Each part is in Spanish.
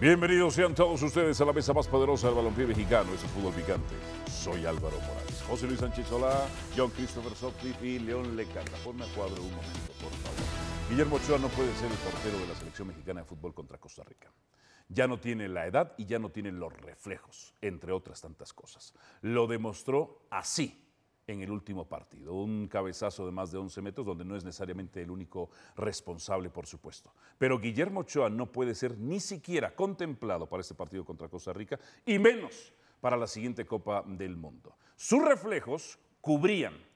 Bienvenidos sean todos ustedes a la mesa más poderosa del balompié mexicano, es el fútbol picante. Soy Álvaro Morales, José Luis Sánchez Solá, John Christopher Sotcliffe y León Lecanda. Ponme a cuadro un momento, por favor. Guillermo Ochoa no puede ser el portero de la selección mexicana de fútbol contra Costa Rica. Ya no tiene la edad y ya no tiene los reflejos, entre otras tantas cosas. Lo demostró así en el último partido. Un cabezazo de más de 11 metros, donde no es necesariamente el único responsable, por supuesto. Pero Guillermo Ochoa no puede ser ni siquiera contemplado para este partido contra Costa Rica, y menos para la siguiente Copa del Mundo. Sus reflejos cubrían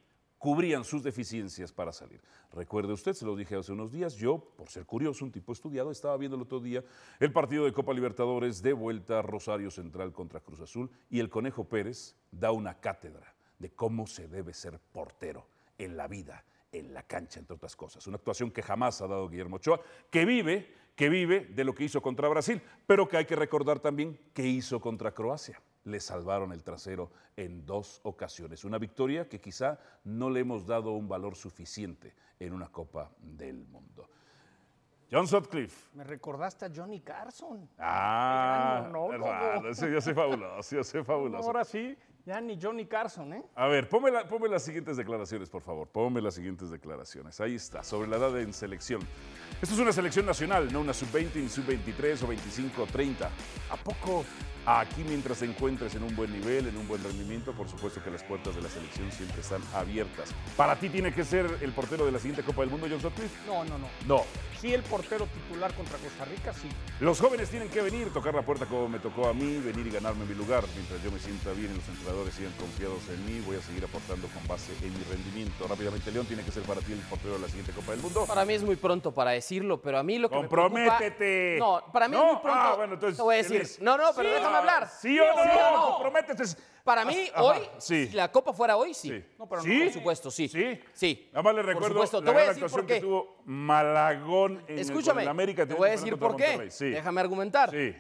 cubrían sus deficiencias para salir. Recuerde usted, se lo dije hace unos días, yo, por ser curioso, un tipo estudiado, estaba viendo el otro día el partido de Copa Libertadores de vuelta Rosario Central contra Cruz Azul y el Conejo Pérez da una cátedra de cómo se debe ser portero en la vida, en la cancha, entre otras cosas. Una actuación que jamás ha dado Guillermo Ochoa, que vive, que vive de lo que hizo contra Brasil, pero que hay que recordar también que hizo contra Croacia. Le salvaron el trasero en dos ocasiones. Una victoria que quizá no le hemos dado un valor suficiente en una Copa del Mundo. John Sutcliffe. Me recordaste a Johnny Carson. Ah, Gran monólogo. hermano, sí, yo soy fabuloso, yo soy fabuloso. Ahora sí, ya ni Johnny Carson, ¿eh? A ver, ponme, la- ponme las siguientes declaraciones, por favor. Ponme las siguientes declaraciones. Ahí está, sobre la edad en selección. Esto es una selección nacional, no una sub-20, ni sub-23 o 25 o 30. ¿A poco aquí mientras te encuentres en un buen nivel, en un buen rendimiento, por supuesto que las puertas de la selección siempre están abiertas? ¿Para ti tiene que ser el portero de la siguiente Copa del Mundo, John Sutcliffe? No, no, no. No. Sí, el portero titular contra Costa Rica, sí. Los jóvenes tienen que venir, tocar la puerta como me tocó a mí, venir y ganarme mi lugar. Mientras yo me sienta bien y los entrenadores sigan confiados en mí, voy a seguir aportando con base en mi rendimiento. Rápidamente, León tiene que ser para ti el portero de la siguiente Copa del Mundo. Para mí es muy pronto para decirlo, pero a mí lo que me ¡Comprométete! preocupa- No, para mí No, es muy pronto. ah, bueno, entonces, Te voy a decir. No, no, pero Sí. déjame hablar. ¿Sí o no? ¿Sí o no? Comprométete. Para mí, Ajá, hoy, sí. si la Copa fuera hoy, sí. Sí. No, pero no, ¿Sí? Por supuesto, sí. ¿Sí? Sí. Nada más le Por recuerdo supuesto. la Te voy a gran decir actuación por qué. que tuvo Malagón en, el- Escúchame, el América. te voy a decir por qué. Déjame argumentar. Sí.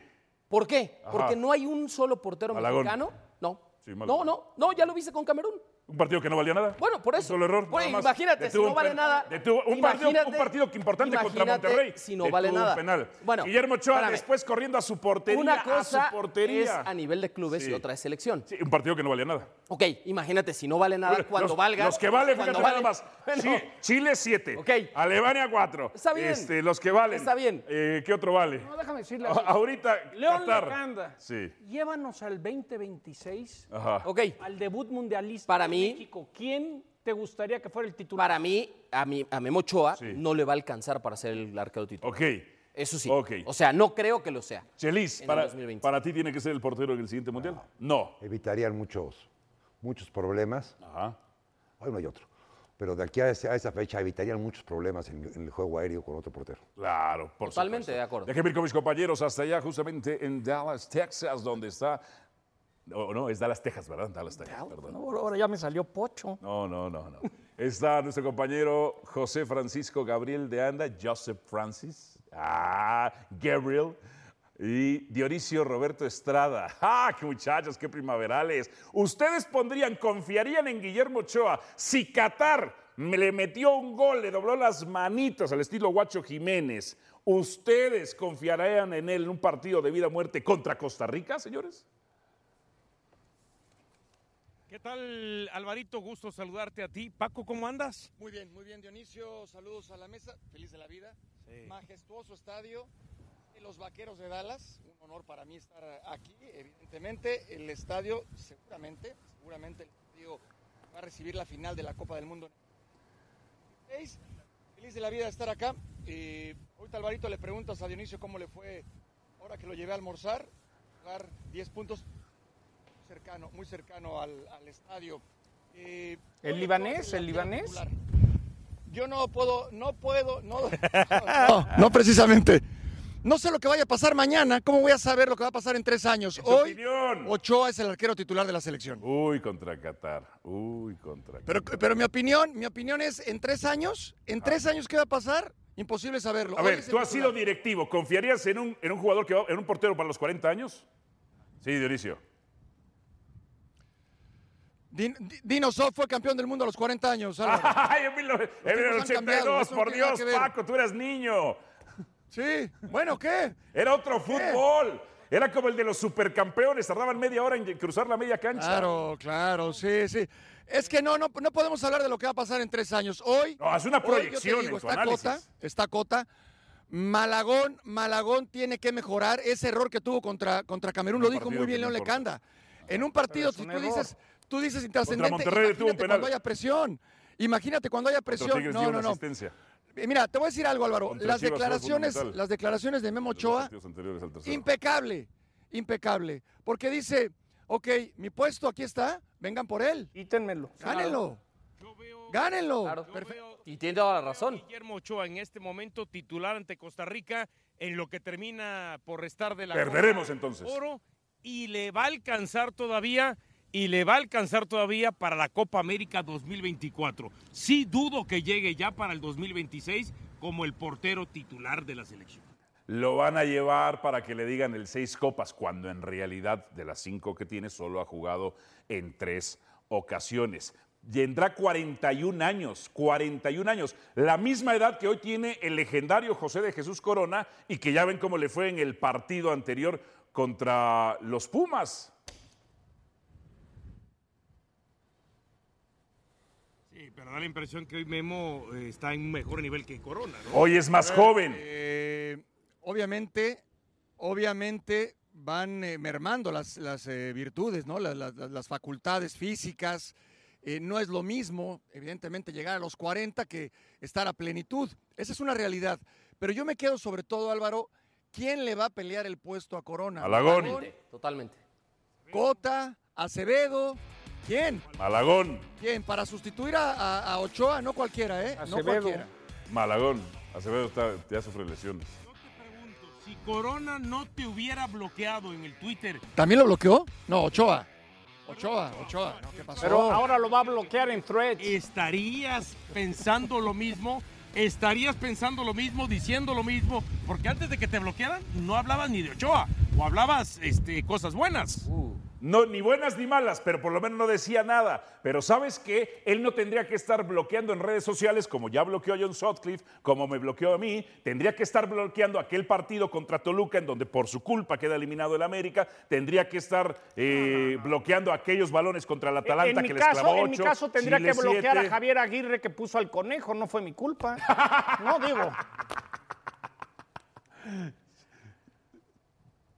¿Por qué? Ajá. Porque no hay un solo portero Malagón. mexicano. No. Sí, no, no, no, ya lo viste con Camerún. Un partido que no valía nada. Bueno, por Un eso. solo error. Bueno, imagínate, si no vale nada. detuvo un, partido, un partido que importante contra Monterrey. Si no vale un nada. penal. Bueno, Guillermo Ochoa espérame. después corriendo a su portería. Una cosa a su portería. es a nivel de clubes Sí. y otra es selección. Sí, un partido que no valía nada. Ok, imagínate, si no vale nada, cuando los, valga. Los que valen, cuando fíjate vale- nada más. Bueno, Sí, Chile 7. Ok. Alemania 4. Está bien. Este, los que valen. Está bien. Eh, ¿Qué otro vale? No, déjame decirle. A- ahorita, León Qatar. Sí. Llévanos al 2026, Ajá. Ok, al debut mundialista Para mí- México. ¿Quién te gustaría que fuera el titular? para mí, a, mi, a Memo Ochoa Sí. no le va a alcanzar para ser el arquero titular. Ok. Eso sí. O sea, no creo que lo sea. Chelis, para, 2020. para ti tiene que ser el portero en el siguiente mundial. No. evitarían muchos, muchos problemas. Ajá. Hoy no hay otro. Pero de aquí a esa, a esa fecha evitarían muchos problemas en, en el juego aéreo con otro portero. Claro, por Totalmente supuesto. de acuerdo. Déjenme ir con mis compañeros hasta allá, justamente en Dallas, Texas, donde está. No, no, es Dallas, Texas, ¿verdad? Dallas, Texas, perdón. No, ahora ya me salió pocho. No, no, no, no. Está nuestro compañero José Francisco Gabriel de Anda, Joseph Francis, ah, Gabriel, y Dionisio Roberto Estrada. ¡Ah, qué muchachos, qué primaverales! Ustedes pondrían, confiarían en Guillermo Ochoa si Qatar me le metió un gol, le dobló las manitos al estilo Guacho Jiménez. ¿Ustedes confiarían en él en un partido de vida o muerte contra Costa Rica, señores? ¿Qué tal, Alvarito? Gusto saludarte a ti. Paco, ¿cómo andas? Muy bien, muy bien, Dionisio. Saludos a la mesa. Feliz de la vida. Majestuoso estadio. de Los Vaqueros de Dallas. Un honor para mí estar aquí. Evidentemente, el estadio, seguramente, seguramente el estadio va a recibir la final de la Copa del Mundo. Feliz de la vida de estar acá. Eh, ahorita, Alvarito, le preguntas a Dionisio cómo le fue ahora que lo llevé a almorzar. Jugar 10 puntos cercano, muy cercano al, al estadio. Eh, ¿El libanés? ¿El libanés? Yo no puedo, no puedo, no. No, no precisamente. No sé lo que vaya a pasar mañana. ¿Cómo voy a saber lo que va a pasar en tres años? En Hoy, opinión. Ochoa es el arquero titular de la selección. Uy, contra Qatar. Uy, contra Pero, Qatar. pero mi opinión, mi opinión es, en tres años, en tres años, ¿qué va a pasar? Imposible saberlo. A Hoy ver, tú has sido directivo. ¿Confiarías en un, en un jugador que va, en un portero para los 40 años? Sí, Dionisio. Din- Di- Dino fue campeón del mundo a los 40 años. Álvaro. Ay, en, mil nove- en el tiempos han cambiado, 82, eso no por tiene nada Dios. Paco, tú eras niño. Sí, bueno, ¿qué? Era otro fútbol. Era como el de los supercampeones, tardaban media hora en cruzar la media cancha. Claro, claro, sí, sí. Es que no, no, no podemos hablar de lo que va a pasar en tres años. Hoy. No, es una proyección digo, en tu está análisis. Cota, está Cota. Malagón, Malagón tiene que mejorar ese error que tuvo contra, contra Camerún. Un Lo dijo muy bien León. Lecanda. En un partido, si tú error. dices, tú dices intrascendente, Monterrey tuvo un penal. cuando haya presión. Imagínate cuando haya Contra presión. No, no, no. asistencia. Mira, te voy a decir algo, Álvaro. Contra Las Chivas declaraciones, las declaraciones de Memo Ochoa, impecable, impecable. Porque dice, ok, mi puesto aquí está, vengan por él. Quítenmelo. Gánenlo. Yo veo, Gánenlo. Claro. yo Perfecto. veo Y tiene toda la razón. Guillermo Ochoa en este momento titular ante Costa Rica en lo que termina por restar de la Perderemos, entonces. Oro y le va a alcanzar todavía y le va a alcanzar todavía para la Copa América 2024. Sí dudo que llegue ya para el 2026 como el portero titular de la selección. Lo van a llevar para que le digan el seis copas, cuando en realidad de las cinco que tiene solo ha jugado en tres ocasiones. Tendrá 41 años, 41 años, la misma edad que hoy tiene el legendario José de Jesús Corona y que ya ven cómo le fue en el partido anterior contra los Pumas. Pero da la impresión que hoy Memo eh, está en un mejor nivel que Corona, ¿no? Hoy es más joven. Eh, obviamente, obviamente van eh, mermando las, las eh, virtudes, ¿no? Las, las- las facultades físicas. Eh, no es lo mismo, evidentemente, llegar a los 40 que estar a plenitud. Esa es una realidad. Pero yo me quedo sobre todo, Álvaro, ¿quién le va a pelear el puesto a Corona? Malagón. Totalmente. Cota, Acevedo. ¿Quién? Malagón, ¿Quién? Para sustituir a, a- a Ochoa, no cualquiera, ¿eh? No Acevedo. cualquiera. Malagón. Acevedo está- ya sufre lesiones. Yo te pregunto, si Corona no te hubiera bloqueado en el Twitter, ¿También lo bloqueó? No, Ochoa. Ochoa, Ochoa. No, ¿Qué pasó? Pero ahora lo va a bloquear en threads. ¿estarías pensando lo mismo? ¿Estarías pensando lo mismo, diciendo lo mismo? Porque antes de que te bloquearan, no hablabas ni de Ochoa, o hablabas este, cosas buenas. No, ni buenas ni malas, pero por lo menos no decía nada. Pero ¿sabes qué? Él no tendría que estar bloqueando en redes sociales como ya bloqueó a John Sutcliffe, como me bloqueó a mí. Tendría que estar bloqueando aquel partido contra Toluca en donde por su culpa queda eliminado el América. Tendría que estar eh, bloqueando aquellos balones contra el Atalanta en, que les clavó en mi caso tendría Chile que bloquear siete. a Javier Aguirre que puso al conejo, no fue mi culpa. No digo.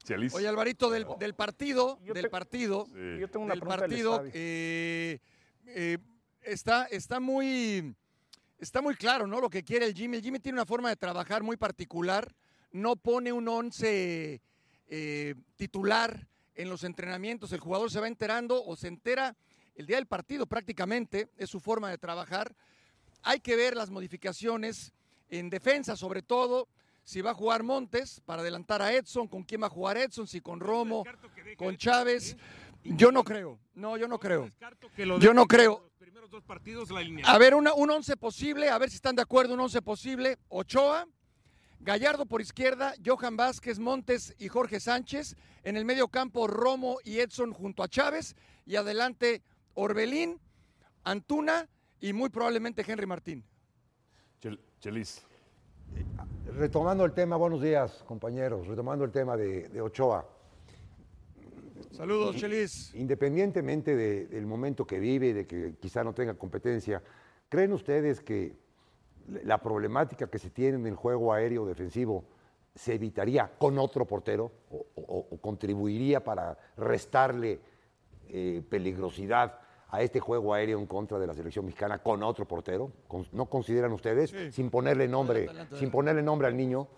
Chelis. Oye, Alvarito, del, del partido, Yo del te- partido, Sí. Yo tengo una del partido, eh, eh, está, está muy, está muy claro, ¿no? Lo que quiere el Jimmy. El Jimmy tiene una forma de trabajar muy particular. No pone un once eh, titular en los entrenamientos. El jugador se va enterando o se entera el día del partido prácticamente. Es su forma de trabajar. Hay que ver las modificaciones en defensa, sobre todo. Si va a jugar Montes para adelantar a Edson, con quién va a jugar Edson, si con Romo, con Chávez. Yo no creo, no, yo no creo. Descarto que lo Yo no creo. A ver, una- un once posible, a ver si están de acuerdo, un once posible. Ochoa, Gallardo por izquierda, Johan Vázquez, Montes y Jorge Sánchez. En el medio campo, Romo y Edson junto a Chávez. Y adelante, Orbelín, Antuna y muy probablemente Henry Martín. Chel- Chelis. Retomando el tema, buenos días, compañeros. Retomando el tema de, de Ochoa. Saludos, Chelis. Independientemente de- del momento que vive, de que quizá no tenga competencia, ¿creen ustedes que la problemática que se tiene en el juego aéreo defensivo se evitaría con otro portero o, o- o contribuiría para restarle eh, peligrosidad a este juego aéreo en contra de la selección mexicana con otro portero? Con- ¿No consideran ustedes, sin ponerle nombre, Adelante, adelante, sin ponerle nombre al niño,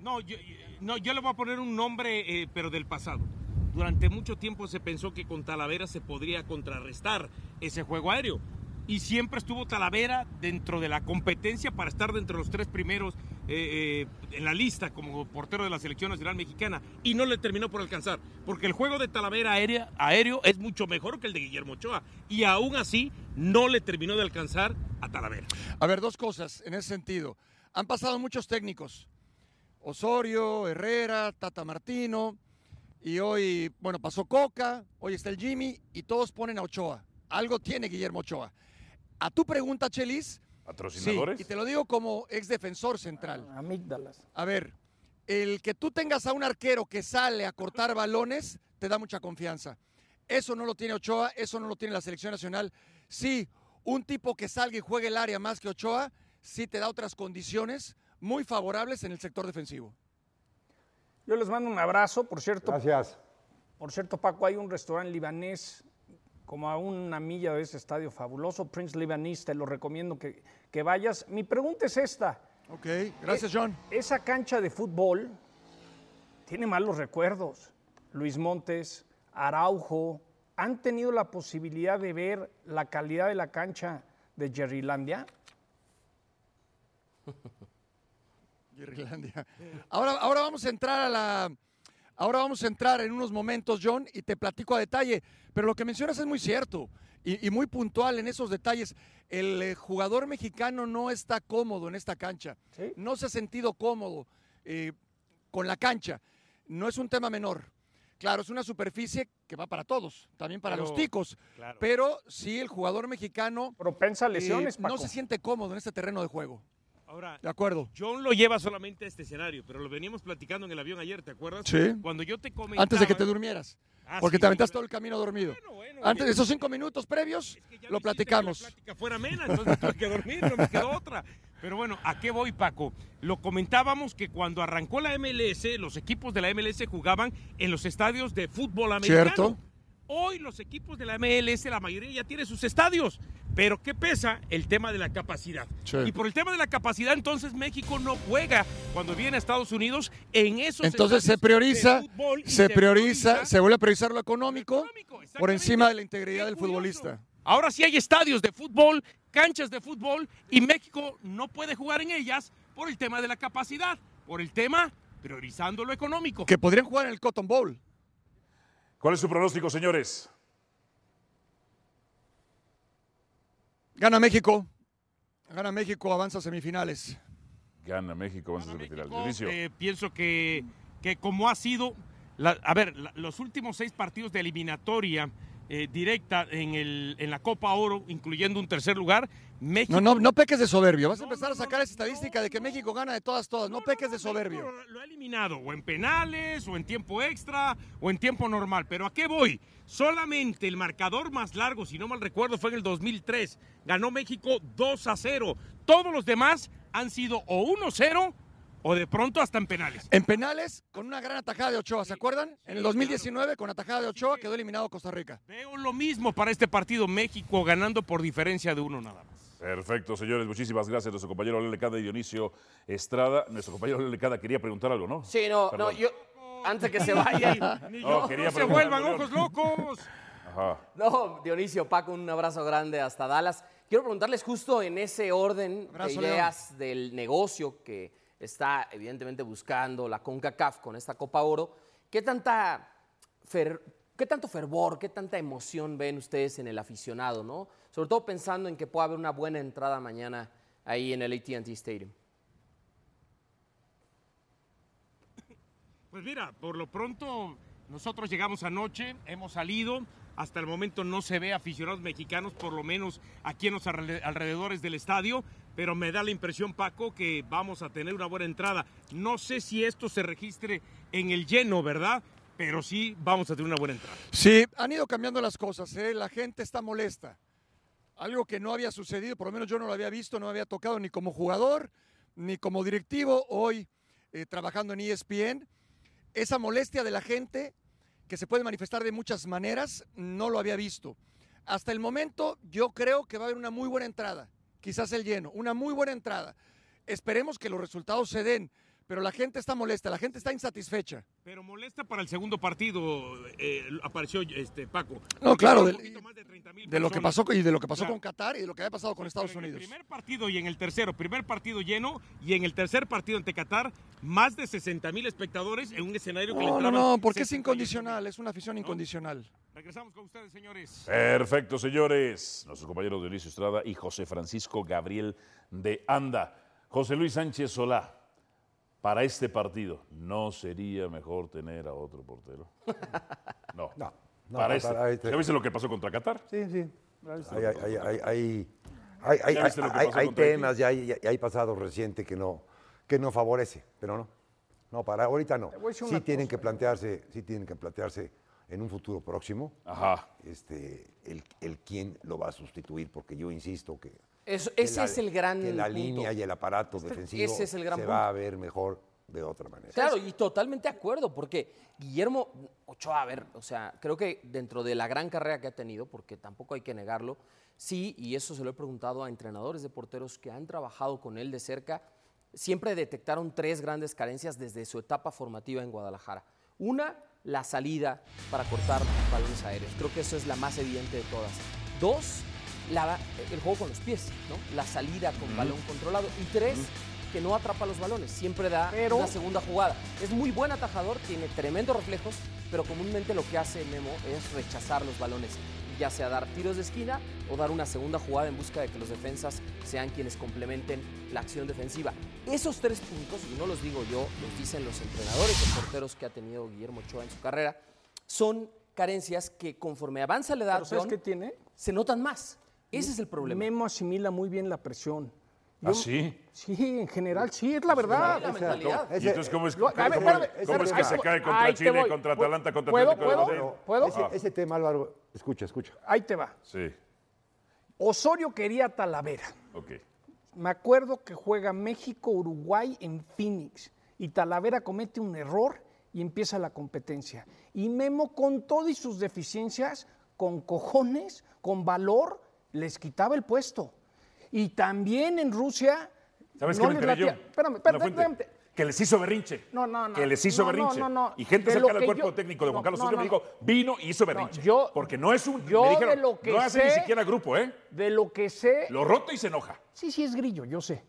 No, yo, no, yo le voy a poner un nombre, eh, pero del pasado. Durante mucho tiempo se pensó que con Talavera se podría contrarrestar ese juego aéreo. Y siempre estuvo Talavera dentro de la competencia para estar dentro de los tres primeros eh, eh, en la lista como portero de la selección nacional mexicana y no le terminó por alcanzar, porque el juego de Talavera aérea, aéreo es mucho mejor que el de Guillermo Ochoa y aún así no le terminó de alcanzar a Talavera. A ver, dos cosas en ese sentido. Han pasado muchos técnicos. Osorio, Herrera, Tata Martino, y hoy, bueno, pasó Coca, hoy está el Jimmy, y todos ponen a Ochoa. Algo tiene Guillermo Ochoa. A tu pregunta, Chelis, sí, ¿Patrocinadores? y te lo digo como ex defensor central. Amígdalas. A ver, el que tú tengas a un arquero que sale a cortar balones te da mucha confianza. Eso no lo tiene Ochoa, eso no lo tiene la selección nacional. Sí, un tipo que salga y juegue el área más que Ochoa, sí te da otras condiciones muy favorables en el sector defensivo. Yo les mando un abrazo, por cierto. Gracias. Por cierto, Paco, hay un restaurante libanés como a una milla de ese estadio fabuloso, Prince Libanese, te lo recomiendo que, que vayas. Mi pregunta es esta. Ok, gracias John. Esa cancha de fútbol tiene malos recuerdos. Luis Montes, Araujo, ¿han tenido la posibilidad de ver la calidad de la cancha de Jerrylandia? Irlandia. Ahora, ahora vamos a entrar a la. Ahora vamos a entrar en unos momentos, John, y te platico a detalle. Pero lo que mencionas es muy cierto y, y muy puntual en esos detalles. El eh, jugador mexicano no está cómodo en esta cancha. Sí. No se ha sentido cómodo eh, con la cancha. No es un tema menor. Claro, es una superficie que va para todos, también para Pero- los ticos. claro. Pero sí, el jugador mexicano Propensa eh, lesiones, Paco. no se siente cómodo en este terreno de juego. Ahora, De acuerdo. John lo lleva solamente a este escenario, pero lo veníamos platicando en el avión ayer, ¿te acuerdas? Sí. Cuando yo te comentaba... Antes de que te durmieras. Ah, Porque sí, te aventaste todo el camino dormido. Bueno, bueno, Antes de esos cinco minutos previos, es que ya lo platicamos. Que la plática fuera amena, entonces tuve que dormir, no me quedó otra. Pero bueno, ¿a qué voy, Paco? Lo comentábamos que cuando arrancó la MLS, los equipos de la MLS jugaban en los estadios de fútbol americano. Cierto. Hoy los equipos de la MLS, la mayoría ya tiene sus estadios. Pero ¿qué pesa? El tema de la capacidad. Sí. Y por el tema de la capacidad, entonces México no juega cuando viene a Estados Unidos en esos Entonces se prioriza, se se prioriza, se vuelve a priorizar lo económico económico, por encima de la integridad del futbolista. Ahora sí hay estadios de fútbol, canchas de fútbol y México no puede jugar en ellas por el tema de la capacidad, por el tema priorizando lo económico. Que podrían jugar en el Cotton Bowl. ¿Cuál es su pronóstico, señores? Gana México. Gana México, avanza a semifinales. Gana México, vamos a Gana semifinal. México, Dionisio. eh, pienso que, que como ha sido, la- a ver, la- los últimos seis partidos de eliminatoria eh, directa en, el, en la Copa Oro, incluyendo un tercer lugar, México... No, no, no peques de soberbio. Vas a empezar no, a sacar esa estadística de que. México gana de todas, todas. No, peques de soberbio. Lo, ha eliminado, o en penales, o en tiempo extra, o en tiempo normal. Pero ¿a qué voy? Solamente el marcador más largo, si no mal recuerdo, fue en el 2003. Ganó México 2 a 0. Todos los demás han sido o 1-0 o de pronto hasta en penales. En penales, con una gran atajada de Ochoa, ¿se acuerdan? En el 2019, con atajada de Ochoa, quedó eliminado Costa Rica. Veo lo mismo para este partido, México ganando por diferencia de uno nada más. Perfecto, señores. Muchísimas gracias. Nuestro compañero Lele Cada y Dionisio Estrada. Nuestro compañero Lele Cada quería preguntar algo, ¿no? Sí, no, no, yo, antes que se vayan, Ni No, yo, quería no se vuelvan ojos locos. Ajá. no, Dionisio, Paco, un abrazo grande hasta Dallas. Quiero preguntarles justo en ese orden Abrazo, de ideas del negocio que está evidentemente buscando la CONCACAF con esta Copa Oro, ¿qué tanta ¿Qué tanto fervor, qué tanta emoción ven ustedes en el aficionado, no? Sobre todo pensando en que pueda haber una buena entrada mañana ahí en el AT&T Stadium. Pues mira, por lo pronto nosotros llegamos anoche, hemos salido, hasta el momento no se ve aficionados mexicanos, por lo menos aquí en los alre- alrededores del estadio, pero me da la impresión, Paco, que vamos a tener una buena entrada. No sé si esto se registre en el lleno, ¿verdad? Pero sí vamos a tener una buena entrada. Sí, han ido cambiando las cosas, ¿eh? la gente está molesta. Algo que no había sucedido, por lo menos yo no lo había visto, no había tocado ni como jugador, ni como directivo, hoy eh, trabajando en ESPN. Esa molestia de la gente, que se puede manifestar de muchas maneras, no lo había visto. Hasta el momento yo creo que va a haber una muy buena entrada, quizás el lleno, una muy buena entrada. Esperemos que los resultados se den, pero la gente está molesta, la gente está insatisfecha. Pero molesta para el segundo partido, eh, apareció este Paco. No, claro, del- de 30,000 De lo que pasó y de lo que pasó Claro. con Qatar y de lo que había pasado con Estados Pero en Unidos. el primer partido y en el tercero, primer partido lleno y en el tercer partido ante Qatar, más de 60 mil espectadores en un escenario que le No, no, no, porque es 68,000. incondicional, es una afición incondicional. Regresamos con ustedes, señores. Perfecto, señores. Nuestros compañeros Dionisio Estrada y José Francisco Gabriel de Anda. José Luis Sánchez Solá, para este partido, ¿no sería mejor tener a otro portero? No. No, no, para este. para este- ¿Ya viste lo que pasó contra Qatar? Sí, sí. Hay, temas, ya hay, hay pasado reciente que no, que no favorece, pero no. No, para ahorita no. Sí tienen cosa. que plantearse, sí tienen que plantearse en un futuro próximo Ajá. este, el, el quién lo va a sustituir, porque yo insisto que, Eso- ese la- es el gran que la punto. línea y el aparato defensivo ese es el gran se punto. va a ver mejor de otra manera. Claro, y totalmente de acuerdo, porque Guillermo Ochoa, a ver, o sea, creo que dentro de la gran carrera que ha tenido, porque tampoco hay que negarlo, sí, y eso se lo he preguntado a entrenadores de porteros que han trabajado con él de cerca, siempre detectaron tres grandes carencias desde su etapa formativa en Guadalajara. Una, la salida para cortar balones aéreos. Creo que eso es la más evidente de todas. Dos, la- el juego con los pies, ¿no? La salida con balón controlado. Y tres, que no atrapa los balones, siempre da Pero- una segunda jugada. Es muy buen atajador, tiene tremendos reflejos, pero comúnmente lo que hace Memo es rechazar los balones, ya sea dar tiros de esquina o dar una segunda jugada en busca de que los defensas sean quienes complementen la acción defensiva. Esos tres puntos, y no los digo yo, los dicen los entrenadores de porteros que ha tenido Guillermo Ochoa en su carrera, son carencias que conforme avanza la edad, Pero ¿sabes John, qué tiene? se notan más. Ese es el problema. Memo asimila muy bien la presión. ¿Ah, sí? Sí, en general, sí, es la verdad. la mentalidad. ¿Y entonces cómo es, cómo- ver, cómo- espérame, cómo es que se cae contra Chile, voy. contra Atalanta, contra ¿Puedo, Atlético de puedo? Madrid? ¿Puedo? Ese, ese tema, Álvaro, escucha, escucha. Ahí te va. Sí, Osorio quería Talavera. ok. Me acuerdo que juega México-Uruguay en Phoenix y Talavera comete un error y empieza la competencia. Y Memo, con todas y sus deficiencias, con cojones, con valor, les quitaba el puesto. Y también en Rusia. ¿Sabes no qué me enteré yo? latía- Espérame, Una espérame, fuente. espérame. Que les hizo berrinche. No, no, no. Que les hizo No, no, berrinche. no, no. Y gente De cercana al cuerpo yo- técnico de Juan no, Carlos no, Osorio no, me no. dijo, vino y hizo berrinche. yo- Porque no es un. yo me dijeron, de lo que no hace ni siquiera grupo, ¿eh? De lo que sé. Lo roto y se enoja. Sí, sí es grillo, yo sé.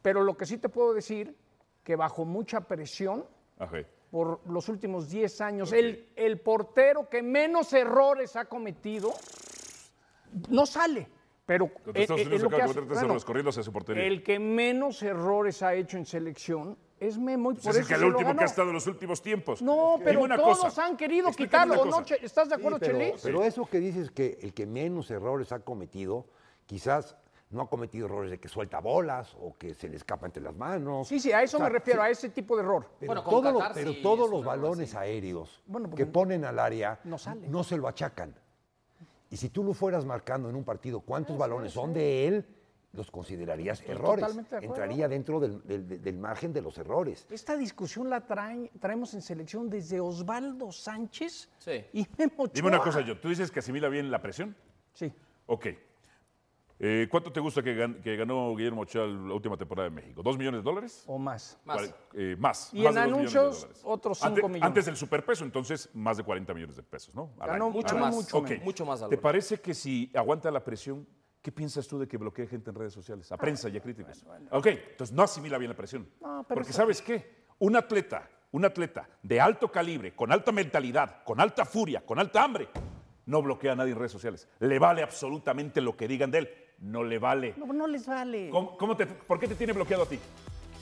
Pero lo que sí te puedo decir, que bajo mucha presión, por los últimos 10 años, el, el portero que menos errores ha cometido, no sale. Pero eh, Estados eh, lo que hace- bueno, hacia su portería. El que menos errores ha hecho en selección es Memo y Pues por es el eso que el se lo último que ha estado en los últimos tiempos. No, pero una todos cosa. han querido Explícame quitarlo. ¿no? ¿Estás de acuerdo, Sí, pero, pero eso que dices que el que menos errores ha cometido, quizás no ha cometido errores de que suelta bolas o que se le escapa entre las manos. Sí, sí, a eso O sea, me refiero, sí, a ese tipo de error. Pero, Bueno, con todos los- Qatar pero sí todos los balones aéreos Bueno, que ponen al área no sale. no se lo achacan. Y si tú lo fueras marcando en un partido cuántos balones son de él, los considerarías errores. totalmente de acuerdo. Entraría dentro del, del- del margen de los errores. Esta discusión la traen- traemos en selección desde Osvaldo Sánchez Sí. y Memo Dime una Ochoa. cosa, yo. ¿Tú dices que asimila bien la presión? Sí. Ok. Eh, ¿Cuánto te gusta que, gan- que ganó Guillermo Ochoa la última temporada de México? ¿Dos millones de dólares? O más. Más. Eh, más. Y más en anuncios, otros cinco Antes- millones. Antes del superpeso, entonces, más de 40 millones de pesos, ¿no? Al Ganó año. mucho más. mucho Ok. menos. Mucho más, ¿Te parece que si aguanta la presión, qué piensas tú de que bloquee gente en redes sociales? A prensa y a críticos. Ok, entonces no asimila bien la presión. No, pero Porque eso- ¿sabes qué? Un atleta, un atleta de alto calibre, con alta mentalidad, con alta furia, con alta hambre, no bloquea a nadie en redes sociales. Le vale absolutamente lo que digan de él. No le vale. No, no les vale. ¿Cómo- cómo te- ¿Por qué te tiene bloqueado a ti?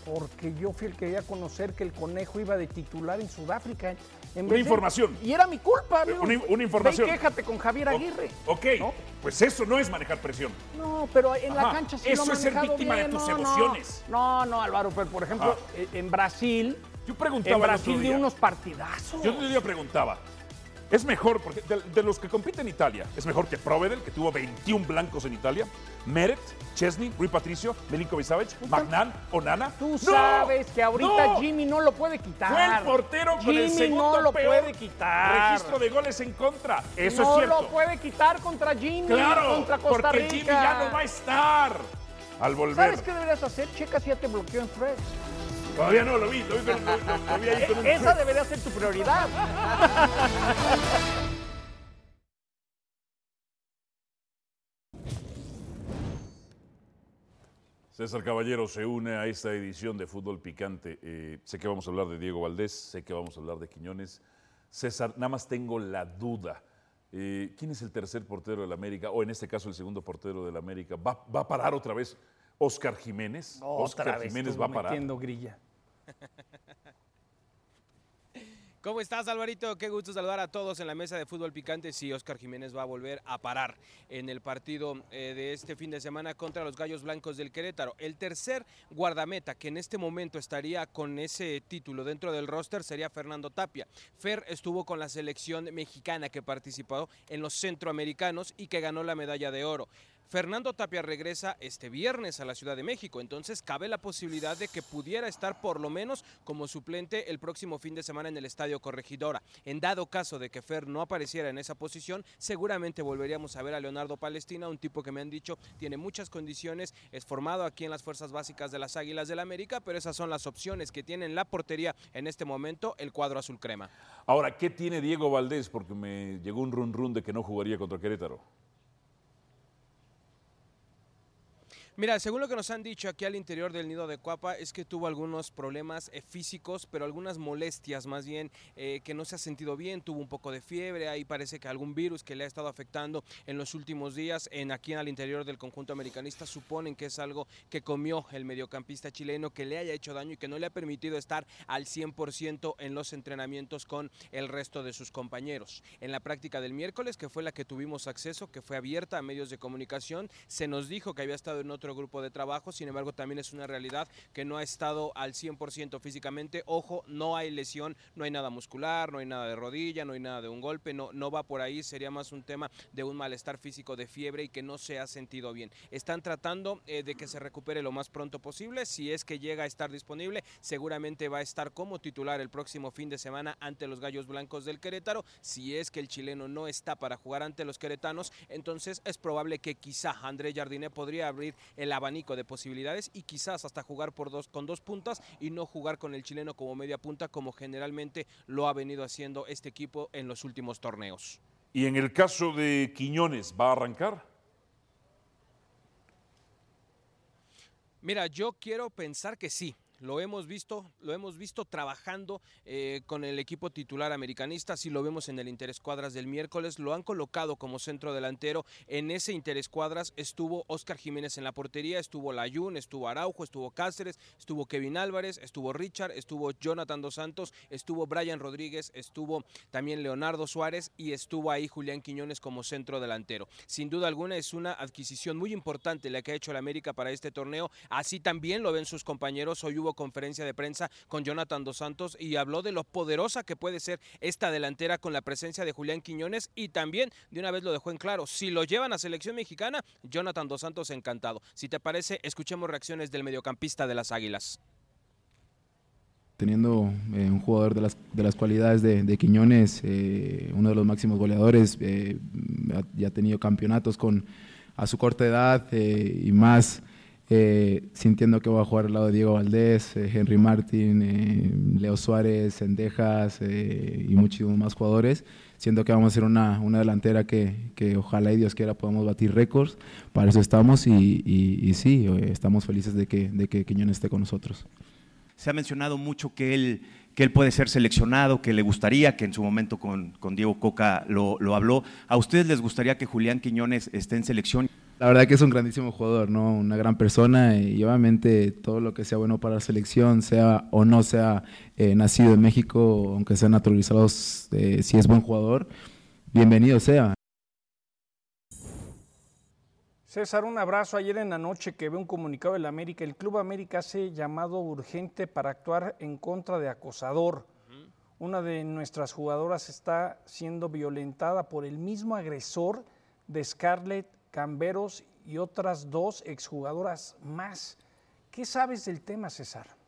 Porque yo fui el que quería conocer que el conejo iba de titular en Sudáfrica. En Una de- información. Y era mi culpa. Amigo. una- una información. Ve y quéjate con Javier Aguirre. O- Ok, ¿no? pues eso no es manejar presión. No, pero en la cancha sí eso lo es ser víctima de tus no, emociones. No, no, Álvaro, pero por ejemplo, Ah. eh, en Brasil, Yo preguntaba en el Brasil otro unos partidazos. Yo día preguntaba, ¿es mejor, porque de, de los que compiten en Italia, es mejor que Provedel, que tuvo 21 blancos en Italia, Meret, Chesney, Rui Patricio, Milinkovic Savic, Magnan, Onana? Tú ¡No! sabes que ahorita ¡No! Jimmy no lo puede quitar. Fue el portero con Jimmy el segundo no lo peor puede quitar. registro de goles en contra. Eso no es cierto. lo puede quitar contra Jimmy, Claro, contra Costa porque Rica. Jimmy ya no va a estar al volver. ¿Sabes qué deberías hacer? Checa si ya te bloqueó en Threads. Todavía no, lo vi, lo vi, lo, lo- lo vi ahí con un Esa debería ser tu prioridad. César Caballero se une a esta edición de Fútbol Picante. Eh, sé que vamos a hablar de Diego Valdés, sé que vamos a hablar de Quiñones. César, nada más tengo la duda. Eh, ¿Quién es el tercer portero del América? O en este caso el segundo portero del América. ¿Va, va a parar otra vez Oscar Jiménez? Otra Oscar vez Jiménez va a parar. metiendo grilla. ¿Cómo estás, Alvarito? Qué gusto saludar a todos en la mesa de fútbol picante. Sí, Oscar Jiménez va a volver a parar en el partido eh, de este fin de semana contra los Gallos Blancos del Querétaro. El tercer guardameta que en este momento estaría con ese título dentro del roster sería Fernando Tapia. Fer estuvo con la selección mexicana que participó en los centroamericanos y que ganó la medalla de oro. Fernando Tapia regresa este viernes a la Ciudad de México, entonces cabe la posibilidad de que pudiera estar por lo menos como suplente el próximo fin de semana en el Estadio Corregidora. En dado caso de que Fer no apareciera en esa posición, seguramente volveríamos a ver a Leonardo Palestina, un tipo que me han dicho tiene muchas condiciones, es formado aquí en las fuerzas básicas de las Águilas del América, pero esas son las opciones que tiene en la portería en este momento el cuadro azul crema. Ahora, ¿qué tiene Diego Valdés? Porque me llegó un run run de que no jugaría contra Querétaro. Mira, según lo que nos han dicho aquí al interior del nido de Cuapa, es que tuvo algunos problemas eh, físicos, pero algunas molestias más bien, eh, que no se ha sentido bien, tuvo un poco de fiebre, ahí parece que algún virus que le ha estado afectando en los últimos días, en aquí al interior del conjunto americanista, suponen que es algo que comió el mediocampista chileno, que le haya hecho daño y que no le ha permitido estar al 100% en los entrenamientos con el resto de sus compañeros. En la práctica del miércoles, que fue la que tuvimos acceso, que fue abierta a medios de comunicación, se nos dijo que había estado en otro grupo de trabajo, sin embargo también es una realidad que no ha estado al 100% físicamente. Ojo, no hay lesión, no hay nada muscular, no hay nada de rodilla, no hay nada de un golpe, no, no va por ahí, sería más un tema de un malestar físico de fiebre y que no se ha sentido bien. Están tratando eh, de que se recupere lo más pronto posible, si es que llega a estar disponible, seguramente va a estar como titular el próximo fin de semana ante los Gallos Blancos del Querétaro, si es que el chileno no está para jugar ante los queretanos, entonces es probable que quizá André Jardiné podría abrir el abanico de posibilidades y quizás hasta jugar por dos, con dos puntas y no jugar con el chileno como media punta como generalmente lo ha venido haciendo este equipo en los últimos torneos. Y en el caso de Quiñones, ¿va a arrancar? Mira, yo quiero pensar que sí. Lo hemos visto, lo hemos visto trabajando eh, con el equipo titular americanista, si lo vemos en el Interescuadras del miércoles, lo han colocado como centro delantero. En ese Interescuadras estuvo Oscar Jiménez en la portería, estuvo Layún, estuvo Araujo, estuvo Cáceres, estuvo Kevin Álvarez, estuvo Richard, estuvo Jonathan Dos Santos, estuvo Brian Rodríguez, estuvo también Leonardo Suárez y estuvo ahí Julián Quiñones como centro delantero. Sin duda alguna es una adquisición muy importante la que ha hecho el América para este torneo, así también lo ven sus compañeros. Hoy hubo conferencia de prensa con Jonathan Dos Santos y habló de lo poderosa que puede ser esta delantera con la presencia de Julián Quiñones y también de una vez lo dejó en claro, si lo llevan a selección mexicana, Jonathan Dos Santos encantado. Si te parece, escuchemos reacciones del mediocampista de las Águilas. teniendo eh, un jugador de las, de las cualidades de, Quiñones, eh, uno de los máximos goleadores, eh, ya ha tenido campeonatos con, a su corta edad y más eh, sintiendo que va a jugar al lado de Diego Valdés, eh, Henry Martin, eh, Leo Suárez, Sendejas y muchísimos más jugadores. Siento que vamos a ser una, una delantera que, que ojalá y Dios quiera podamos batir récords. Para eso estamos y, y- sí, estamos felices de que, de que Quiñones esté con nosotros. Se ha mencionado mucho que él, que él puede ser seleccionado, que le gustaría, que en su momento con, con Diego Coca lo, lo habló. ¿A ustedes les gustaría que Julián Quiñones esté en selección? La verdad que es un grandísimo jugador, ¿no? Una gran persona y obviamente todo lo que sea bueno para la selección, sea o no sea eh, nacido en México, aunque sea naturalizado, eh, si es buen jugador, bienvenido sea. César, un abrazo. Ayer en la noche que ve un comunicado del América, el Club América hace llamado urgente para actuar en contra de acosador. Una de nuestras jugadoras está siendo violentada por el mismo agresor de Scarlett Camberos y otras dos exjugadoras más. ¿Qué sabes del tema, César?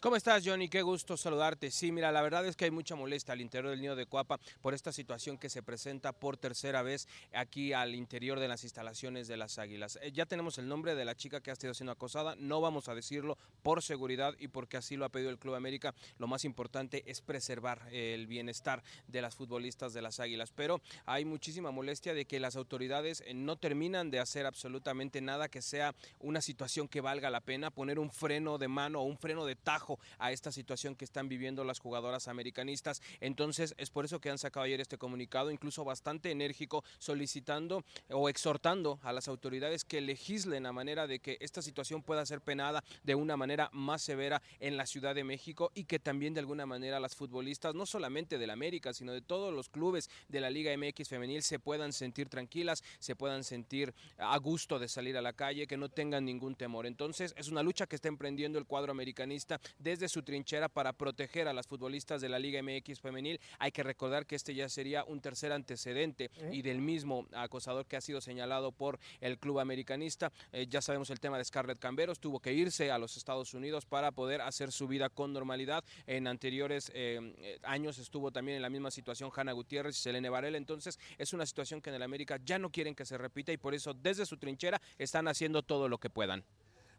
¿Cómo estás, Johnny? Qué gusto saludarte. Sí, mira, la verdad es que hay mucha molestia al interior del nido de Cuapa por esta situación que se presenta por tercera vez aquí al interior de las instalaciones de las Águilas. Eh, ya tenemos el nombre de la chica que ha estado siendo acosada, no vamos a decirlo por seguridad y porque así lo ha pedido el Club América. Lo más importante es preservar el bienestar de las futbolistas de las Águilas, pero hay muchísima molestia de que las autoridades eh, no terminan de hacer absolutamente nada que sea una situación que valga la pena, poner un freno de mano o un freno de tajo a esta situación que están viviendo las jugadoras americanistas. Entonces es por eso que han sacado ayer este comunicado, incluso bastante enérgico, solicitando o exhortando a las autoridades que legislen a manera de que esta situación pueda ser penada de una manera más severa en la Ciudad de México y que también de alguna manera las futbolistas, no solamente del América, sino de todos los clubes de la Liga MX femenil se puedan sentir tranquilas, se puedan sentir a gusto de salir a la calle, que no tengan ningún temor. Entonces es una lucha que está emprendiendo el cuadro americanista desde su trinchera para proteger a las futbolistas de la Liga MX femenil. Hay que recordar que este ya sería un tercer antecedente y del mismo acosador que ha sido señalado por el club americanista. Eh, ya sabemos el tema de Scarlett Camberos, tuvo que irse a los Estados Unidos para poder hacer su vida con normalidad. En anteriores eh, años estuvo también en la misma situación Hanna Gutiérrez y Selene Varela. Entonces es una situación que en el América ya no quieren que se repita y por eso desde su trinchera están haciendo todo lo que puedan.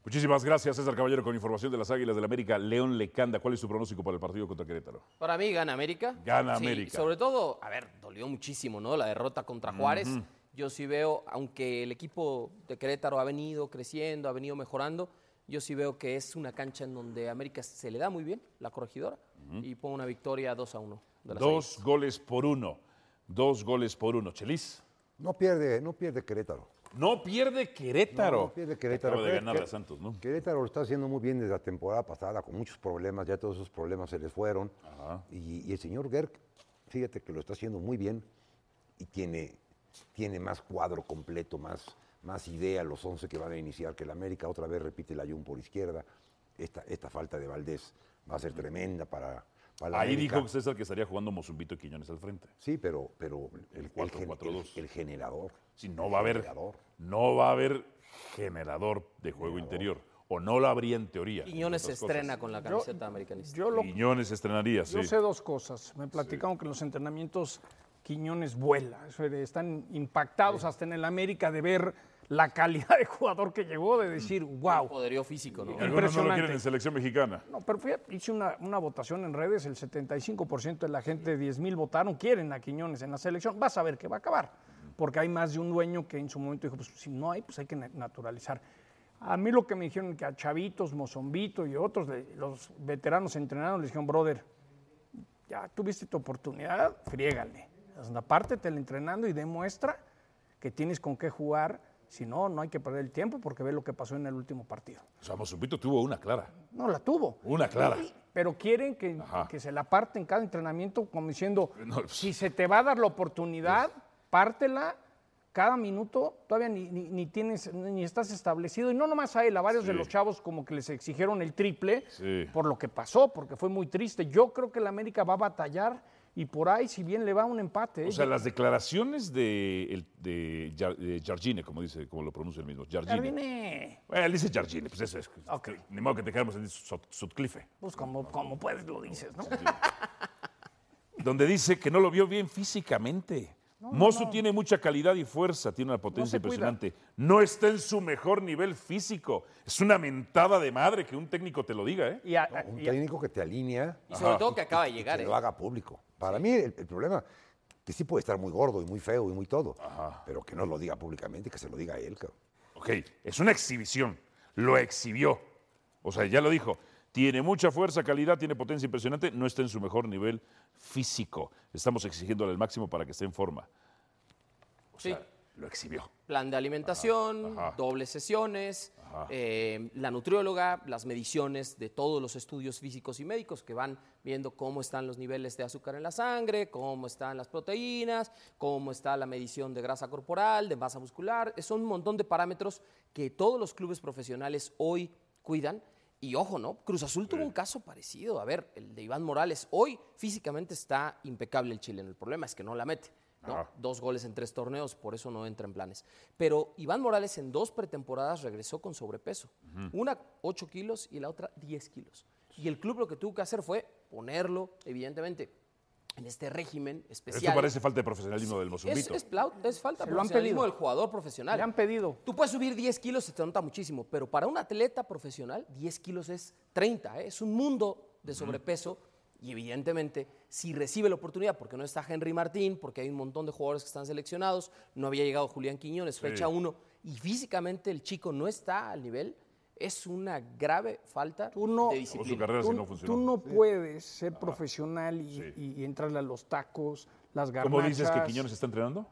Muchísimas gracias, César Caballero, con información de las Águilas del América. León Lecanda, ¿cuál es su pronóstico para el partido contra Querétaro? Para mí gana América. Gana Sí, América. Sobre todo, a ver, dolió muchísimo, ¿no? La derrota contra Juárez. Yo sí veo, aunque el equipo de Querétaro ha venido creciendo, ha venido mejorando, yo sí veo que es una cancha en donde a América se le da muy bien, la corregidora, y pongo una victoria 2 a 1. de las Dos goles por uno. Dos goles por uno. Chelis. No pierde, no pierde Querétaro. No pierde Querétaro. No, no pierde Querétaro. Acaba de Quer- ganar a Santos, ¿no? Querétaro lo está haciendo muy bien desde la temporada pasada, con muchos problemas, ya todos esos problemas se les fueron. Y, y el señor Gerg, fíjate que lo está haciendo muy bien y tiene, tiene más cuadro completo, más, más idea los 11 que van a iniciar, que el América otra vez repite el Ayun por izquierda. Esta, esta falta de Valdés va a ser tremenda para, Ahí América. dijo César que estaría jugando Mozumbito y Quiñones al frente. Sí, pero, pero el, el, gen- 4-4-2. el- el generador. Si no el va a haber, generador. no va a haber generador de juego interior. O no lo habría en teoría. Quiñones se estrena con la camiseta americanista. Yo, lo, Quiñones estrenaría, sí. yo sé dos cosas. Me platicaron que en los entrenamientos Quiñones vuela. Están impactados hasta en el América de ver la calidad de jugador que llegó, de decir, wow. Poderío físico, ¿no? Algunos no lo quieren en selección mexicana. No, pero fíjate, hice una, una votación en redes, el 75% de la gente, 10 mil votaron, quieren a Quiñones en la selección. Vas a ver que va a acabar, porque hay más de un dueño que en su momento dijo, pues si no hay, pues hay que na- naturalizar. A mí lo que me dijeron que a Chavitos, Mozombito y otros, de- los veteranos entrenados, les dijeron, brother, ya tuviste tu oportunidad, friégale. Apártete el entrenando y demuestra que tienes con qué jugar. Si no, no hay que perder el tiempo porque ve lo que pasó en el último partido. O sea, tuvo una clara. No la tuvo. Una clara. Pero quieren que, que se la parte en cada entrenamiento como diciendo, No, pues- si se te va a dar la oportunidad, pártela cada minuto, todavía ni, ni- ni tienes, ni estás establecido. Y no nomás a él, a varios de Sí. los chavos como que les exigieron el triple Sí. por lo que pasó, porque fue muy triste. Yo creo que la América va a batallar y por ahí, si bien le va un empate. O ¿eh? sea, las declaraciones de, de, de Jargine, como dice, como lo pronuncia el mismo, Jargine. Jardine, Bueno, él dice Jargine, pues eso es. Ok. Ni modo que te quedamos en Sut- Sutcliffe. pues como, como puedes lo dices, ¿no? Donde dice que no lo vio bien físicamente. Mozo tiene mucha calidad y fuerza, tiene una potencia cuida. impresionante. No está en su mejor nivel físico. Es una mentada de madre que un técnico te lo diga, ¿eh? Y a- Un y a- técnico que te alinea Y sobre todo que acaba de llegar, que ¿eh? lo haga público. Para mí el, el problema que sí puede estar muy gordo y muy feo y muy todo, pero que no lo diga públicamente, que se lo diga a él. cabrón. Ok, es una exhibición. Lo exhibió. O sea, ya lo dijo. Tiene mucha fuerza, calidad, tiene potencia impresionante, no está en su mejor nivel físico. Estamos exigiéndole el máximo para que esté en forma. O Sí. lo exhibió. Plan de alimentación, Ajá. dobles sesiones, eh, la nutrióloga, las mediciones de todos los estudios físicos y médicos que van viendo cómo están los niveles de azúcar en la sangre, cómo están las proteínas, cómo está la medición de grasa corporal, de masa muscular. Son un montón de parámetros que todos los clubes profesionales hoy cuidan. Y ojo, ¿no? Cruz Azul tuvo un caso parecido. A ver, el de Iván Morales. Hoy físicamente está impecable el chileno. El problema es que no la mete. ¿No? Ajá. Dos goles en tres torneos, por eso no entra en planes. Pero Iván Morales en dos pretemporadas regresó con sobrepeso. Una 8 kilos y la otra 10 kilos. Y el club lo que tuvo que hacer fue ponerlo, evidentemente, en este régimen especial. Esto parece falta de profesionalismo del Es, Mozambito. es, plau- es falta de profesionalismo del jugador profesional. Le han pedido. Tú puedes subir 10 kilos, se te nota muchísimo, pero para un atleta profesional, 10 kilos es 30, ¿eh? es un mundo de sobrepeso. Y evidentemente, si recibe la oportunidad, porque no está Henry Martín, porque hay un montón de jugadores que están seleccionados, no había llegado Julián Quiñones, fecha 1, y físicamente el chico no está al nivel, es una grave falta Tú no- de disciplina. carrera si Tú, no tú no puedes ser profesional y, Sí. y- y entrarle a los tacos, las garnachas. ¿Cómo dices que Quiñones está entrenando?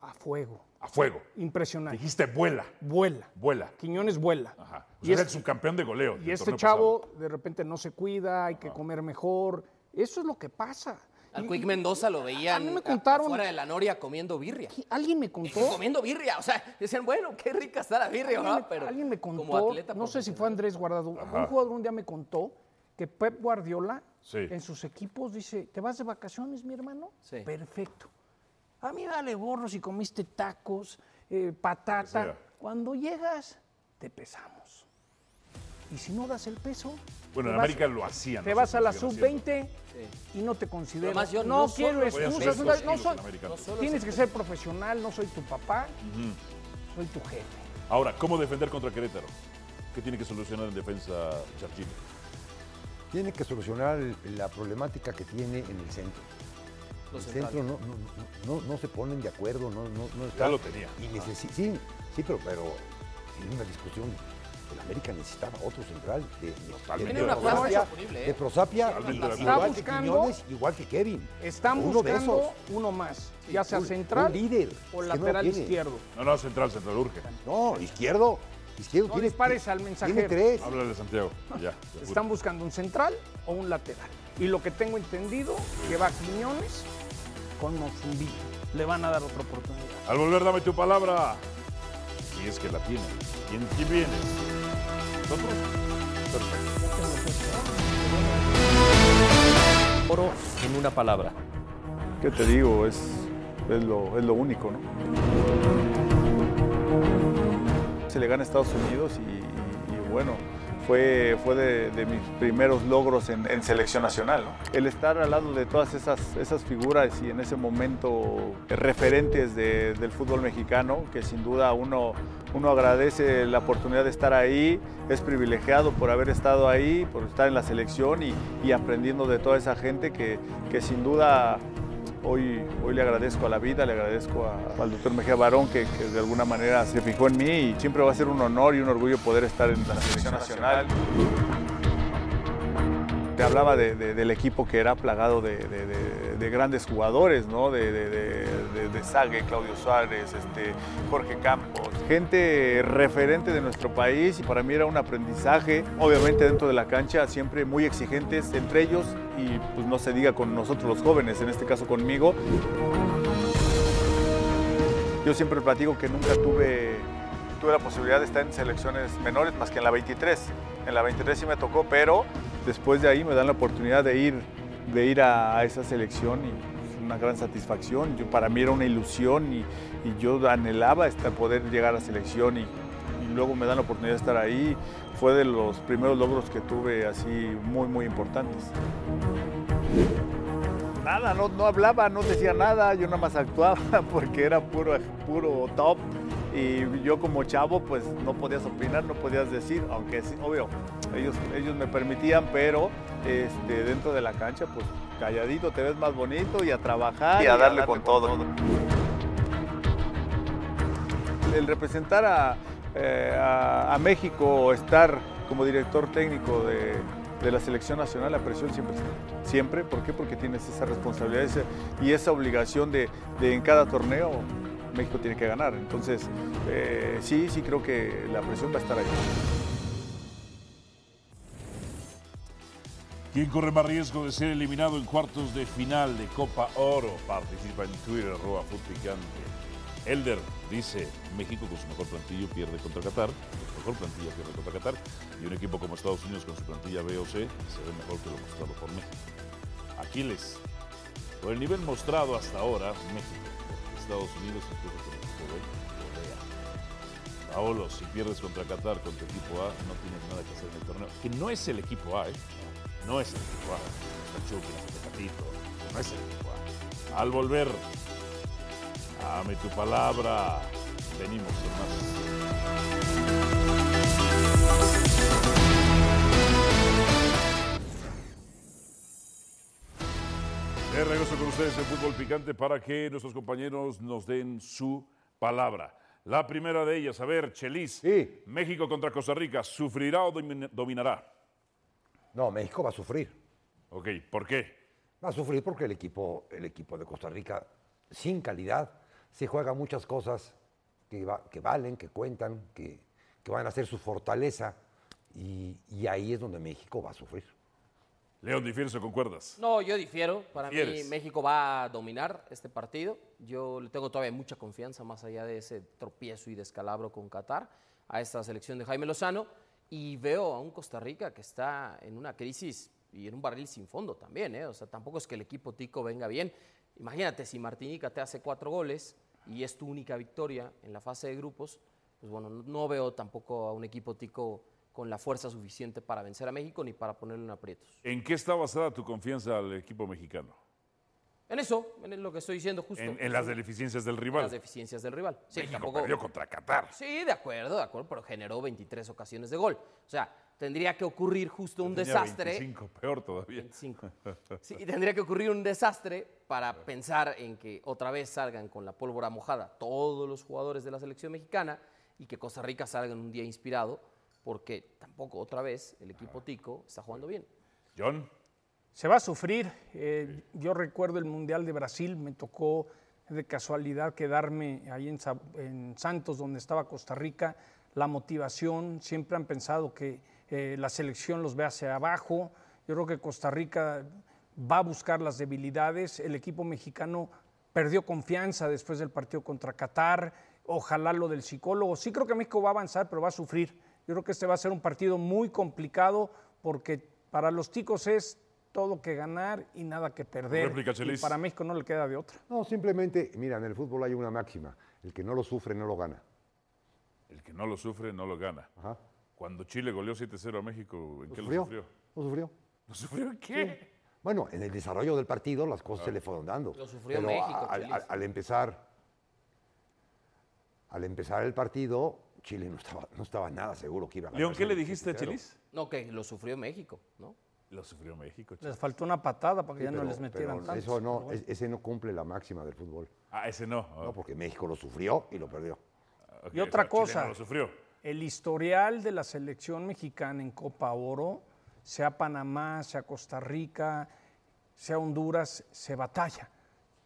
A fuego. A fuego. Impresionante. Dijiste vuela, Vuela. vuela. Quiñones vuela. Ajá. O Y es es- el subcampeón de goleo. Y este chavo de repente no se cuida, hay que comer mejor. Eso es lo que pasa. Al Quick Mendoza lo veían a mí me contaron- fuera de la noria comiendo birria. Alguien me contó. Comiendo birria, o sea, decían, bueno, qué rica está la birria, Alguien, ¿verdad? me- Pero alguien me como contó, atleta no sé si fue. Andrés Guardado, Ajá. un jugador un día me contó que Pep Guardiola Sí. en sus equipos dice, ¿te vas de vacaciones, mi hermano? Sí. Perfecto. A mí vale gorro si comiste tacos, eh, patata. Cuando llegas, te pesamos. Y si no das el peso... Bueno, en vas- América lo hacían. Te no vas a la lo siguen haciendo. sub-20 y no te considero. Además, yo no, no quiero excusas. No, no soy, tienes que ser profesional, no soy tu papá, soy tu jefe. Ahora, ¿cómo defender contra Querétaro? ¿Qué tiene que solucionar en defensa Chargini? Tiene que solucionar la problemática que tiene en el centro. Los el centro no, no, no, no se ponen de acuerdo, no, no, no está. lo tenía. Y necesi- sí, sí, pero, pero en una discusión, el América necesitaba otro central. De, de- Tiene de una Prosapia, disponible, ¿eh? de Prosapia, de igual acuerdo. que Quiñones, igual que Kevin. Están Uno de buscando esos. uno más, ya sea Un- central un líder. o lateral tiene. izquierdo. No, no, central, central, urge. No, izquierdo. Izquierdo No tiene, dispares al tiene mensajero. tres. Háblale de Santiago. Ya. Están buscando un central o un lateral. Y lo que tengo entendido, que va Quiñones con Mozumbito. Le van a dar otra oportunidad. Al volver, dame tu palabra. Si es que la tienes. ¿Quién, quién vienes? ¿Nosotros? Perfecto. Oro en una palabra. ¿Qué te digo? Es, es, lo, es lo único, ¿no? Se le gana a Estados Unidos y, y- y bueno, fue, fue de, mis primeros logros en, selección nacional. El estar al lado de todas esas, esas figuras y en ese momento referentes de- del fútbol mexicano, que sin duda uno, uno agradece la oportunidad de estar ahí, es privilegiado por haber estado ahí, por estar en la selección y, y aprendiendo de toda esa gente que, que sin duda Hoy, hoy le agradezco a la vida, le agradezco al doctor Mejía Barón que de alguna manera se fijó en mí y siempre va a ser un honor y un orgullo poder estar en la selección nacional. Te hablaba de- de- del equipo que era plagado de, de- de- de grandes jugadores, ¿no? De Sague, Claudio Suárez, este, Jorge Campos, gente referente de nuestro país y para mí era un aprendizaje, obviamente dentro de la cancha, siempre muy exigentes entre ellos y pues no se diga con nosotros los jóvenes, en este caso conmigo. Yo siempre platico que nunca tuve, tuve la posibilidad de estar en selecciones menores más que en la 23. En la 23 sí me tocó, pero después de ahí me dan la oportunidad de ir, de ir a, esa selección y es una gran satisfacción. Yo, para mí era una ilusión y, yo anhelaba poder llegar a selección y, y luego me dan la oportunidad de estar ahí. Fue de los primeros logros que tuve así muy, muy importantes. Nada, no, no hablaba, no decía nada, yo nada más actuaba porque era puro, puro top y yo como chavo pues no podías opinar, no podías decir, aunque sí, obvio, ellos, ellos me permitían, pero este, dentro de la cancha pues calladito te ves más bonito y a trabajar y a darle con todo. El representar a, eh, a, a México, estar como director técnico de, de la selección nacional, la presión siempre está. Siempre, ¿por qué? Porque tienes esa responsabilidad esa- y esa obligación de, de en cada torneo México tiene que ganar. Entonces, eh, sí, sí creo que la presión va a estar ahí. ¿Quién corre más riesgo de ser eliminado en cuartos de final de Copa Oro? Participa en Twitter, arroba Futpicante. Elder dice, México con su mejor plantilla pierde contra Qatar, su mejor plantilla pierde contra Qatar, y un equipo como Estados Unidos con su plantilla B o C se ve mejor que lo mostrado por México. Aquiles, por el nivel mostrado hasta ahora, México, Estados Unidos incluso con el equipo B, golea. Paolo, si pierdes contra Qatar, contra el equipo A, no tienes nada que hacer en el torneo. Que no es el equipo A, ¿eh? No es el equipo A. Está Chucky, no es el equipo A. Al volver, dame tu palabra. Venimos con más. De regreso con ustedes en Fútbol Picante para que nuestros compañeros nos den su palabra. La primera de ellas, a ver, Chelis. México contra Costa Rica, ¿sufrirá o domin- dominará? No, México va a sufrir. Ok, ¿por qué? Va a sufrir porque el equipo, el equipo de Costa Rica, sin calidad, se juega muchas cosas que, va- que valen, que cuentan, que, que van a ser su fortaleza. Y, y ahí es donde México va a sufrir. León, ¿difieres o concuerdas? No, yo difiero. Para mí. México va a dominar este partido. Yo le tengo todavía mucha confianza, más allá de ese tropiezo y descalabro con Qatar, a esta selección de Jaime Lozano. Y veo a un Costa Rica que está en una crisis y en un barril sin fondo también. ¿eh? O sea, tampoco es que el equipo tico venga bien. Imagínate si Martinica te hace cuatro goles y es tu única victoria en la fase de grupos, pues bueno, no- no veo tampoco a un equipo tico con la fuerza suficiente para vencer a México ni para ponerlo en aprietos. ¿En qué está basada tu confianza al equipo mexicano? En eso, en lo que estoy diciendo justo. En, en las deficiencias del rival. Las deficiencias del rival. Sí, México tampoco- perdió contra Qatar. Sí, de acuerdo, de acuerdo, pero generó 23 ocasiones de gol. O sea, tendría que ocurrir justo un Tenía desastre. 25, peor todavía. 25. Sí, y tendría que ocurrir un desastre para pensar en que otra vez salgan con la pólvora mojada todos los jugadores de la selección mexicana y que Costa Rica salga en un día inspirado, porque tampoco otra vez el equipo tico está jugando bien. John. Se va a sufrir. Eh, yo recuerdo el Mundial de Brasil, me tocó de casualidad quedarme ahí en, Sa- en Santos, donde estaba Costa Rica. La motivación, siempre han pensado que eh, la selección los ve hacia abajo. Yo creo que Costa Rica va a buscar las debilidades. El equipo mexicano perdió confianza después del partido contra Qatar. Ojalá lo del psicólogo. Sí creo que México va a avanzar, pero va a sufrir. Yo creo que este va a ser un partido muy complicado porque para los ticos es todo que ganar y nada que perder. Réplica, y Chelis. para México no le queda de otra. No, simplemente, mira, en el fútbol hay una máxima. El que no lo sufre no lo gana. El que no lo sufre no lo gana. Cuando Chile goleó 7-0 a México, ¿en qué lo sufrió? sufrió? ¿Lo sufrió? ¿Lo sufrió en qué? Bueno, en el desarrollo del partido las cosas se le fueron dando. Lo sufrió Pero México, al, Chelis. al- al empezar, al empezar el partido, Chile no estaba, no estaba nada seguro que iba a ganar. León, ¿qué le 7-0. dijiste a Chelis? No, que lo sufrió México, ¿no? Lo sufrió México. Les faltó una patada para que Sí, ya no les metieran pero tantos. Eso no, bueno. ese no cumple la máxima del fútbol. Ah, ese no. No, porque México lo sufrió y lo perdió. Ok, Y otra cosa, no lo sufrió. el historial de la selección mexicana en Copa Oro, sea Panamá, sea Costa Rica, sea Honduras, se batalla.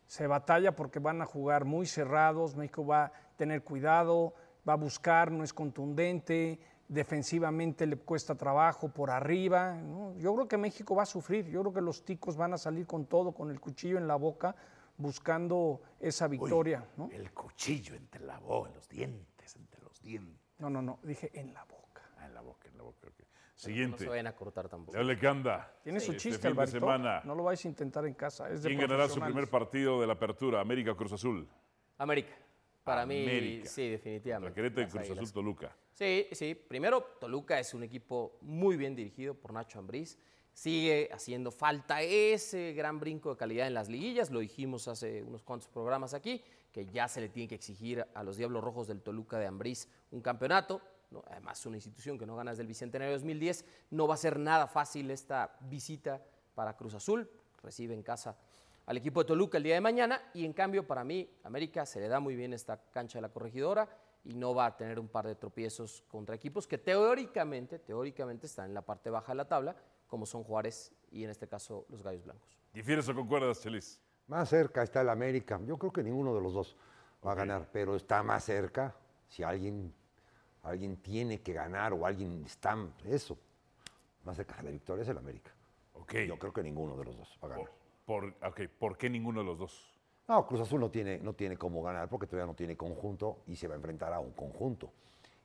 Se batalla porque van a jugar muy cerrados, México va a tener cuidado, va a buscar, no es contundente, defensivamente le cuesta trabajo por arriba. ¿no? Yo creo que México va a sufrir, yo creo que los ticos van a salir con todo, con el cuchillo en la boca, buscando esa victoria. ¿no? El cuchillo entre la boca, los dientes, entre los dientes. No, no, no, dije en la boca. Ah, en la boca, en la boca. ok. No Siguiente. se vayan a cortar tampoco. León Lecanda. Tiene su Este chiste, fin de Alvarito. semana. No lo vais a intentar en casa. Es de ¿Quién ganará su primer partido de la apertura? América Cruz Azul. América. Para mí, sí, definitivamente. La y Las Cruz. Azul Toluca. Sí, sí. Primero, Toluca es un equipo muy bien dirigido por Nacho Ambriz. Sigue haciendo falta ese gran brinco de calidad en las liguillas. Lo dijimos hace unos cuantos programas aquí, que ya se le tiene que exigir a los Diablos Rojos del Toluca de Ambriz un campeonato. ¿no? Además, una institución que no gana desde el Bicentenario 2010. No va a ser nada fácil esta visita para Cruz Azul. Recibe en casa al equipo de Toluca el día de mañana. Y en cambio, para mí, América se le da muy bien esta cancha de la corregidora y no va a tener un par de tropiezos contra equipos que teóricamente, teóricamente están en la parte baja de la tabla, como son Juárez y en este caso los Gallos Blancos. ¿Difieres o concuerdas, Chelis? Más cerca está el América. Yo creo que ninguno de los dos va a ganar, pero está más cerca. Si alguien, alguien tiene que ganar o alguien está, eso, más cerca de la victoria es el América. Ok. Yo creo que ninguno de los dos va a ganar. Por, ok, ¿Por qué ninguno de los dos? No, Cruz Azul no tiene, no tiene cómo ganar porque todavía no tiene conjunto y se va a enfrentar a un conjunto.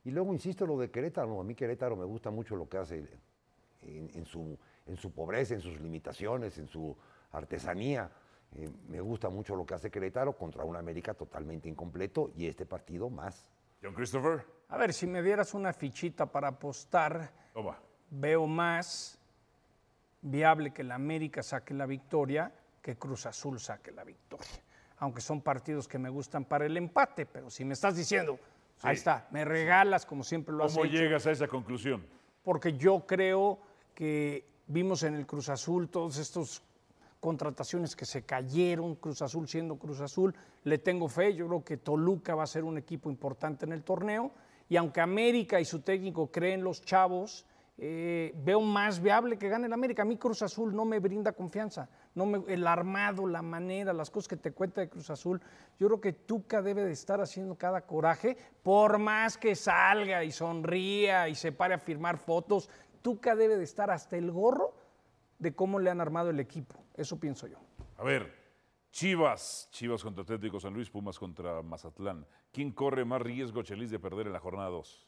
Y luego, insisto, lo de Querétaro. A mí Querétaro me gusta mucho lo que hace en, en su, en su pobreza, en sus limitaciones, en su artesanía. Eh, me gusta mucho lo que hace Querétaro contra un América totalmente incompleto y este partido más. John Christopher. A ver, si me dieras una fichita para apostar, Toma. veo más viable que la América saque la victoria que Cruz Azul saque la victoria. Aunque son partidos que me gustan para el empate, pero si me estás diciendo, ahí está, me regalas como siempre lo has ¿Cómo hecho. llegas a esa conclusión? porque yo creo que vimos en el Cruz Azul todos estos contrataciones que se cayeron, Cruz Azul siendo Cruz Azul, le tengo fe, yo creo que Toluca va a ser un equipo importante en el torneo y aunque América y su técnico creen los chavos, eh, veo más viable que gane el América. A mí Cruz Azul no me brinda confianza, el armado, la manera, las cosas que te cuenta de Cruz Azul. Yo creo que Tuca debe de estar haciendo cada coraje, por más que salga y sonría y se pare a firmar fotos, Tuca debe de estar hasta el gorro de cómo le han armado el equipo. Eso pienso yo. A ver, Chivas, Chivas contra Atlético San Luis, Pumas contra Mazatlán. ¿Quién corre más riesgo, Chelis, de perder en la jornada 2?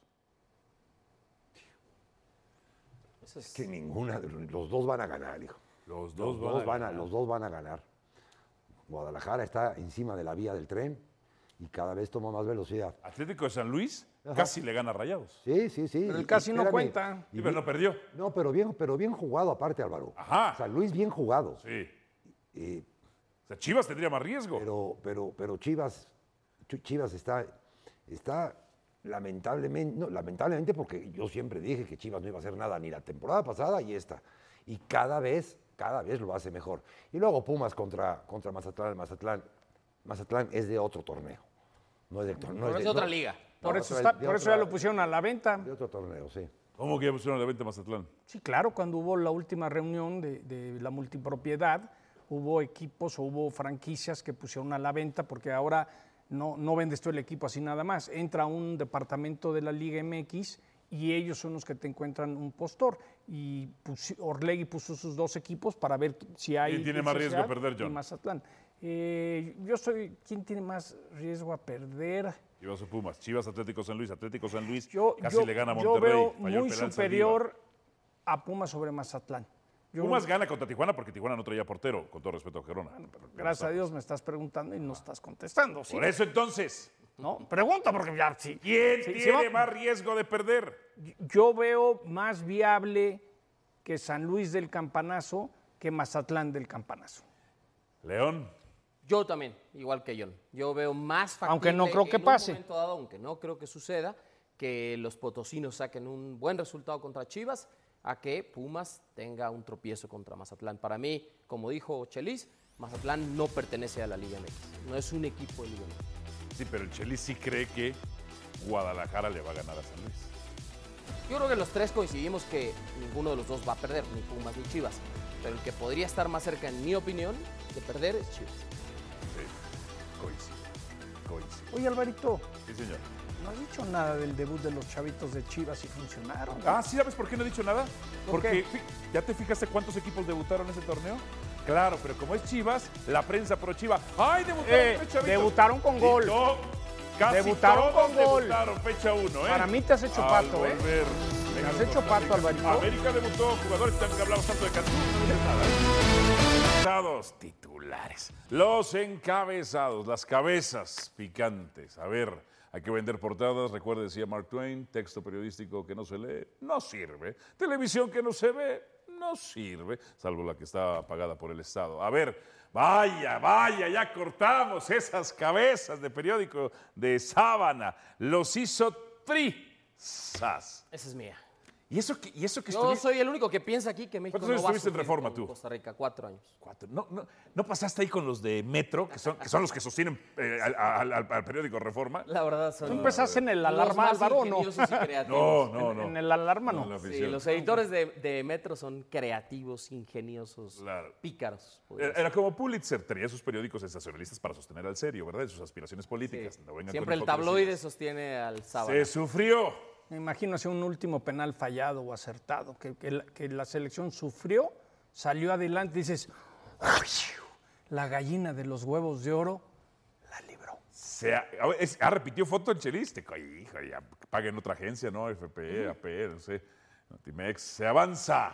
Es que ninguna, los dos van a ganar, hijo. Los Los dos, van a, los dos van a ganar. Guadalajara está encima de la vía del tren y cada vez toma más velocidad. Atlético de San Luis Ajá. casi le gana a Rayados. Sí, sí, sí. Pero el y- casi no cuenta. Sí, pero no perdió. No, pero bien, pero bien jugado aparte, Álvaro. Ajá. San Luis bien jugado. Sí. Eh, O sea, Chivas tendría más riesgo. pero, pero, pero Chivas, Chivas está, está lamentablemente, no, lamentablemente porque yo siempre dije que Chivas no iba a hacer nada ni la temporada pasada y esta. Y cada vez, cada vez lo hace mejor. Y luego Pumas contra, contra Mazatlán, Mazatlán, Mazatlán es de otro torneo. No es de otra liga. Por eso, está- por eso ya lo pusieron a la venta. De otro torneo, sí. ¿Cómo que ya pusieron a la venta Mazatlán? Sí, claro, cuando hubo la última reunión de, de la multipropiedad, hubo equipos o hubo franquicias que pusieron a la venta porque ahora no, no vendes tú el equipo así nada más. Entra un departamento de la Liga MX y ellos son los que te encuentran un postor. Y pusi- Orlegui puso sus dos equipos para ver si hay... ¿Quién tiene más riesgo Sociedad perder, y John? Mazatlán. Eh, yo soy... ¿Quién tiene más riesgo a perder? Chivas o Pumas. Chivas, Atlético San Luis. Atlético San Luis Yo, casi yo- le gana a yo Monterrey. veo el muy superior a Pumas sobre Mazatlán. Yo- Pumas gana contra Tijuana porque Tijuana no traía portero, con todo respeto a Gerona. Gracias a Dios me estás preguntando y no estás contestando. ¿sí? Por eso entonces, No, pregunta porque ya sí. ¿quién Sí, sí, tiene va- más riesgo de perder? Yo veo más viable que San Luis del Campanazo que Mazatlán del Campanazo. León. Yo también, igual que John. Yo veo más factible Aunque no creo que en pase. Un momento dado, aunque no creo que suceda, que los potosinos saquen un buen resultado contra Chivas, a que Pumas tenga un tropiezo contra Mazatlán. Para mí, como dijo Chelis, Mazatlán no pertenece a la Liga MX. No es un equipo de Liga MX. Sí, pero el Chelis sí cree que Guadalajara le va a ganar a San Luis. Yo creo que los tres coincidimos que ninguno de los dos va a perder, ni Pumas ni Chivas. Pero el que podría estar más cerca, en mi opinión, de perder es Chivas. Sí, coincido. Coincido. Oye, Alvarito, Sí, señor. No has dicho nada del debut de los chavitos de Chivas y funcionaron. Ah, ¿sí sabes por qué no he dicho nada? ¿Por Porque, fi- ¿ya te fijaste cuántos equipos debutaron en ese torneo? Claro, pero como es Chivas, la prensa pro Chiva. ¡Ay, debutaron Eh, tres chavitos! debutaron con Y gol. no, casi Debutaron todos con gol. debutaron fecha uno, ¿eh? Para mí te has hecho Al pato, ¿eh? volver, Te has hecho pato. Alvarito. América debutó, jugadores que hablamos tanto de Cancún, no dices nada. Encabezados, titulares. Los encabezados, las cabezas picantes. A ver, hay que vender portadas. Recuerde, decía Mark Twain, texto periodístico que no se lee, no sirve. Televisión que no se ve, no sirve, salvo la que está pagada por el Estado. A ver, vaya, vaya, ya cortamos esas cabezas de periódico de sábana. Los hizo trizas. Esa es mía. ¿Y eso que, y eso que Yo estuviste- soy el único que piensa aquí que México ¿Cuántos no años va a estuviste en Reforma tú? Costa Rica, cuatro años. Cuatro. ¿No, no, no pasaste ahí con los de Metro, que son, que son los que sostienen eh, al, al- al- al periódico Reforma? La verdad son Tú empezaste en el alarma, Álvaro, ¿o no? ingeniosos y creativos. No, no, En- no. En el alarma no. No, Sí, los editores de, de Metro son creativos, ingeniosos, Claro. pícaros. Era, era como Pulitzer, tenía sus periódicos sensacionalistas para sostener al serio, ¿verdad? Y sus aspiraciones políticas. No vengan Siempre el tabloide sostiene al sábado. Se sufrió. Me imagino hacer un último penal fallado o acertado, que, que la, que la selección sufrió, salió adelante y dices, la gallina de los huevos de oro la libró. Se ha, es- repitió foto el cheliste. Hijo, ya paguen otra agencia, ¿no? FPE, AP, no sé. Notimex. Se avanza.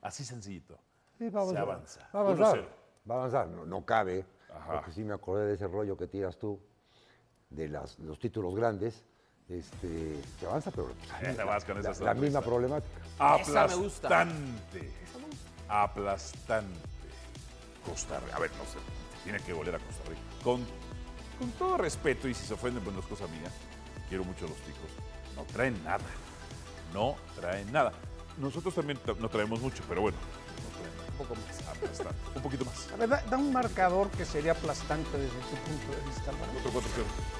Así sencillito. Sí, va a Se avanza. Va a avanzar. 1-0. Va a avanzar. No, no cabe. Ajá. Porque sí me acordé de ese rollo que tiras tú, de las- los títulos grandes. Este, se avanza, pero Ya te vas con esa la, misma problemática. Esa me gusta. Aplastante. Aplastante. Costa Rica. A ver, no sé. Tiene que golear a Costa Rica. Con, con todo respeto, y si se ofenden, pues no es cosa mía. Quiero mucho a los ticos. No traen nada. No traen nada. Nosotros también no traemos mucho, pero bueno. Un poco más. Aplastante. Un poquito más. A ver, da, da un marcador que sería aplastante desde tu punto de vista. Otro 4